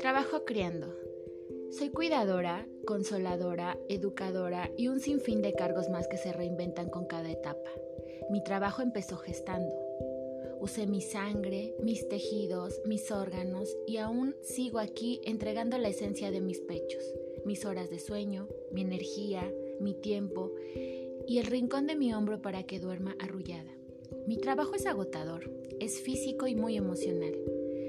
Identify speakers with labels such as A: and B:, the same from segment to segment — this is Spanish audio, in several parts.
A: Trabajo criando. Soy cuidadora, consoladora, educadora y un sinfín de cargos más que se reinventan con cada etapa. Mi trabajo empezó gestando. Usé mi sangre, mis tejidos, mis órganos y aún sigo aquí entregando la esencia de mis pechos, mis horas de sueño, mi energía, mi tiempo y el rincón de mi hombro para que duerma arrullada. Mi trabajo es agotador, es físico y muy emocional.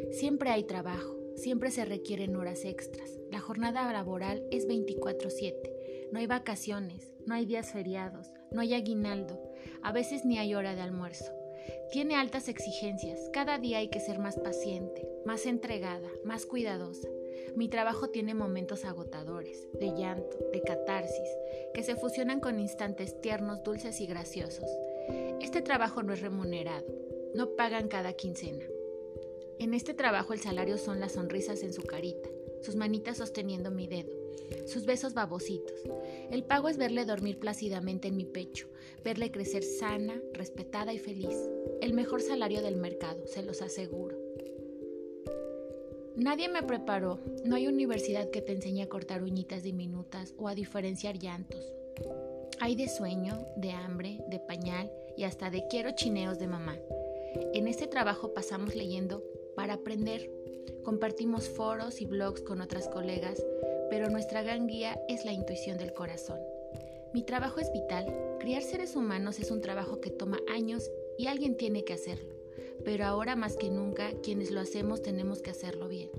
A: Siempre hay trabajo, siempre se requieren horas extras. La jornada laboral es 24/7. No hay vacaciones, no hay días feriados, no hay aguinaldo, a veces ni hay hora de almuerzo. Tiene altas exigencias, cada día hay que ser más paciente, más entregada, más cuidadosa. Mi trabajo tiene momentos agotadores, de llanto, de catarsis, que se fusionan con instantes tiernos, dulces y graciosos. Este trabajo no es remunerado, no pagan cada quincena. En este trabajo el salario son las sonrisas en su carita, sus manitas sosteniendo mi dedo, sus besos babositos. El pago es verle dormir plácidamente en mi pecho, verle crecer sana, respetada y feliz. El mejor salario del mercado, se los aseguro. Nadie me preparó, no hay universidad que te enseñe a cortar uñitas diminutas o a diferenciar llantos. Hay de sueño, de hambre, de pañal y hasta de quiero chineos de mamá. En este trabajo pasamos leyendo para aprender. Compartimos foros y blogs con otras colegas, pero nuestra gran guía es la intuición del corazón. Mi trabajo es vital. Criar seres humanos es un trabajo que toma años y alguien tiene que hacerlo. Pero ahora más que nunca, quienes lo hacemos tenemos que hacerlo bien,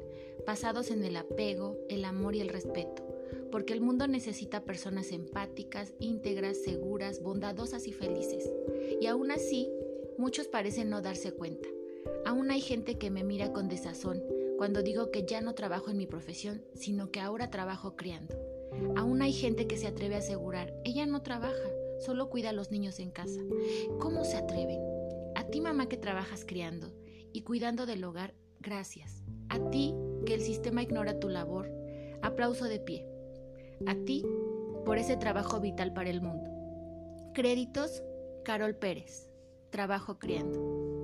A: basados en el apego, el amor y el respeto, porque el mundo necesita personas empáticas, íntegras, seguras, bondadosas y felices. Y aún así, muchos parecen no darse cuenta. Aún hay gente que me mira con desazón cuando digo que ya no trabajo en mi profesión, sino que ahora trabajo criando. Aún hay gente que se atreve a asegurar, ella no trabaja, solo cuida a los niños en casa. ¿Cómo se atreven? A ti mamá que trabajas criando y cuidando del hogar, gracias. A ti que el sistema ignora tu labor, aplauso de pie. A ti por ese trabajo vital para el mundo. Créditos, Carol Pérez. Trabajo criando.